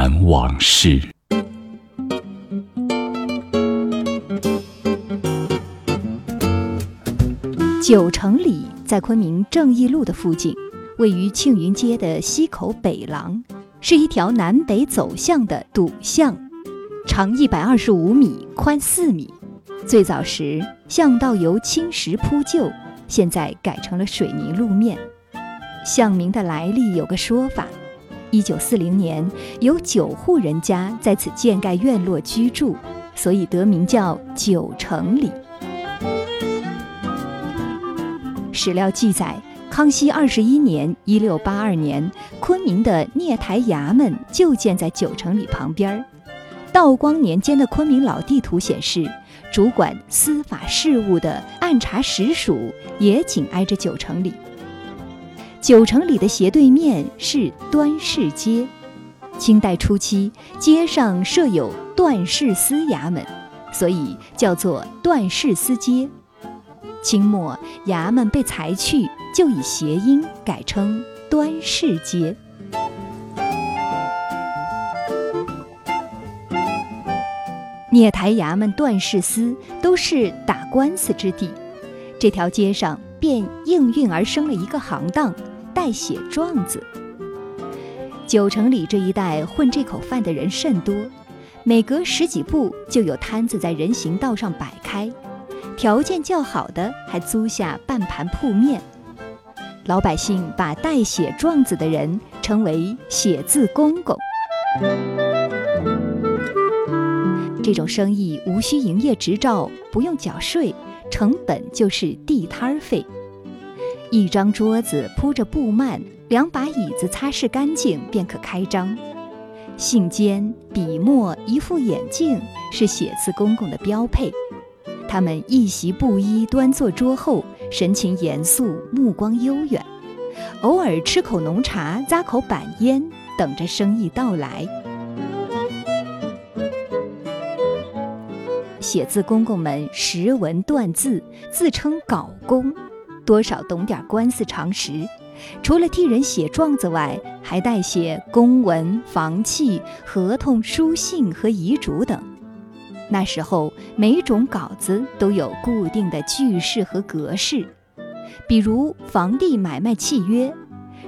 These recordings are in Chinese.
南往事。九城里在昆明正义路的附近，位于庆云街的西口北廊，是一条南北走向的堵巷，长一百二十五米，宽四米。最早时，巷道由青石铺就，现在改成了水泥路面。巷名的来历有个说法：一九四零年，有九户人家在此建盖院落居住，所以得名叫九城里。史料记载，康熙二十一年（一六八二年），昆明的聂台衙门就建在九城里旁边。道光年间的昆明老地图显示，主管司法事务的按察使署也紧挨着九城里。九城里的斜对面是端市街。清代初期，街上设有段氏司衙门，所以叫做段氏司街。清末衙门被裁去，就以谐音改称端市街。聂台衙门、段氏司都是打官司之地，这条街上便应运而生了一个行当——代写状子。九城里这一带混这口饭的人甚多，每隔十几步就有摊子在人行道上摆开。条件较好的还租下半盘铺面，老百姓把代写状子的人称为“写字公公”。这种生意无需营业执照，不用缴税，本就是地摊费。一张桌子铺着布幔，两把椅子擦拭干净便可开张。信笺、笔墨、一副眼镜是写字公公的标配。他们一袭布衣，端坐桌后，神情严肃，目光悠远，偶尔吃口浓茶，咂口板烟，等着生意到来。写字公公们识文断字，自称稿工，多少懂点官司常识。除了替人写状子外，还代写公文、房契、合同、书信和遗嘱等。那时候，每种稿子都有固定的句式和格式，比如房地买卖契约，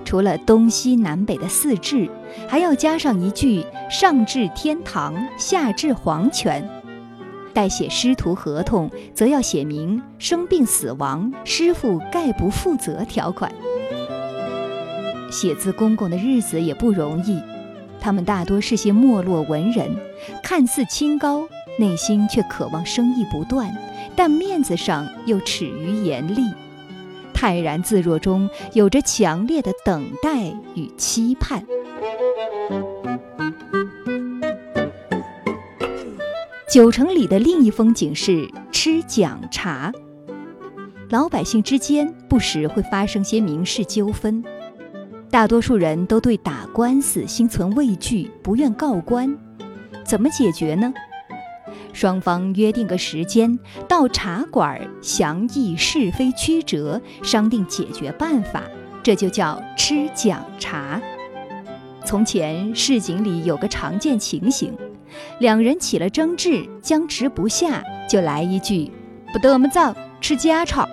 除了东西南北的四至，还要加上一句“上至天堂，下至黄泉”。代写师徒合同，则要写明生病死亡，师傅概不负责条款。写字公公的日子也不容易，他们大多是些没落文人，看似清高。内心却渴望生意不断，但面子上又耻于严厉，泰然自若中有着强烈的等待与期盼。九城里的另一风景是吃讲茶，老百姓之间不时会发生些民事纠纷，大多数人都对打官司心存畏惧，不愿告官，怎么解决呢？双方约定个时间，到茶馆详议是非曲折，商定解决办法，这就叫吃讲茶。从前市井里有个常见情形，两人起了争执，僵持不下，就来一句“不得么造，吃家常”。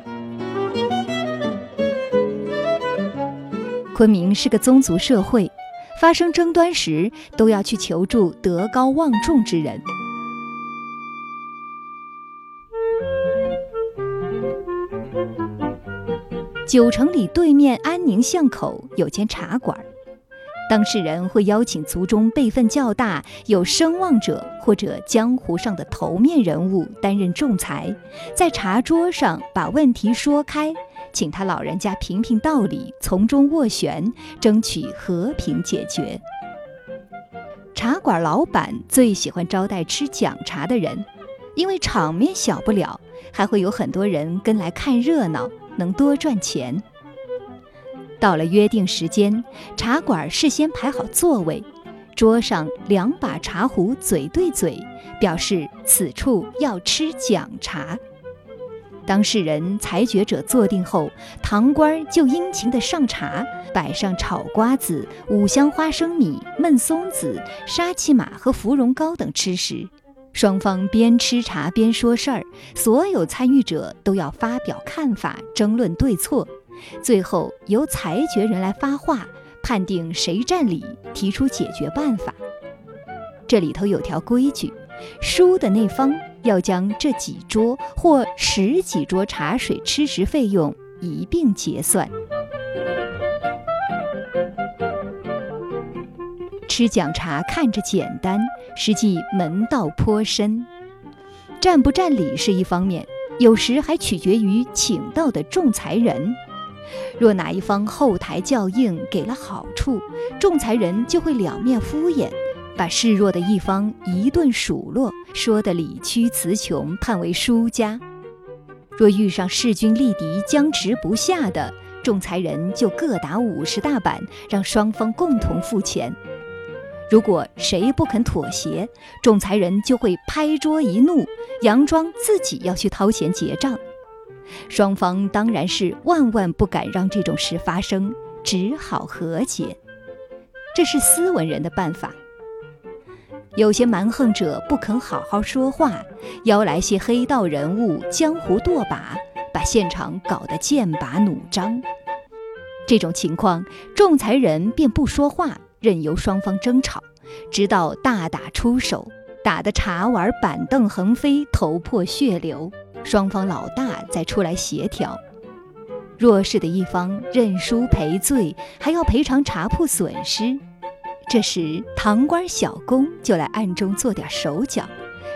昆明是个宗族社会，发生争端时都要去求助德高望重之人。九城里对面安宁巷口有间茶馆，当事人会邀请族中辈分较大、有声望者或者江湖上的头面人物担任仲裁，在茶桌上把问题说开，请他老人家评评道理，从中斡旋，争取和平解决。茶馆老板最喜欢招待吃讲茶的人，因为场面小不了，还会有很多人跟来看热闹。能多赚钱。到了约定时间，茶馆事先排好座位，桌上两把茶壶嘴对嘴，表示此处要吃讲茶。当事人、裁决者坐定后，堂官就殷勤地上茶，摆上炒瓜子、五香花生米、焖松子、沙琪玛和芙蓉糕等吃食。双方边吃茶边说事儿，所有参与者都要发表看法，争论对错，最后由裁决人来发话，判定谁占理，提出解决办法。这里头有条规矩，输的那方。要将这几桌或十几桌茶水吃食费用一并结算。吃讲茶看着简单，实际门道颇深。占不占理是一方面，有时还取决于请到的仲裁人。若哪一方后台较硬，给了好处，仲裁人就会两面敷衍。把示弱的一方一顿数落，说得理屈词穷，判为输家。若遇上势均力敌、僵持不下的仲裁人，就各打五十大板，让双方共同付钱。如果谁不肯妥协，仲裁人就会拍桌一怒，佯装自己要去掏钱结账。双方当然是万万不敢让这种事发生，只好和解。这是斯文人的办法。有些蛮横者不肯好好说话，邀来些黑道人物、江湖舵把，把现场搞得剑拔弩张。这种情况，仲裁人便不说话，任由双方争吵，直到大打出手，打得茶碗板凳横飞，头破血流，双方老大再出来协调。弱势的一方认输赔罪，还要赔偿茶铺损失。这时，堂官小工就来暗中做点手脚，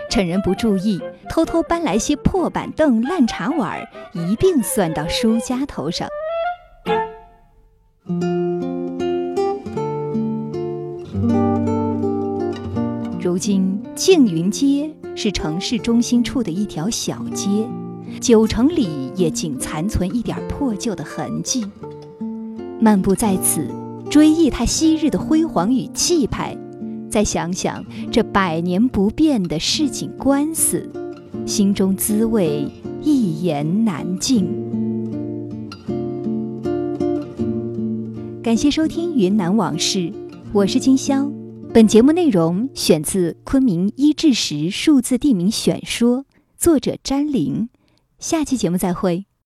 趁人不注意，偷偷搬来些破板凳、烂茶碗，一并算到输家头上。如今，静云街是城市中心处的一条小街，九城里也仅残存一点破旧的痕迹。漫步在此。追忆他昔日的辉煌与气派，再想想这百年不变的市井官司，心中滋味一言难尽。感谢收听《云南往事》，我是金宵。本节目内容选自《昆明一至十数字地名选说》，作者詹玲。下期节目再会。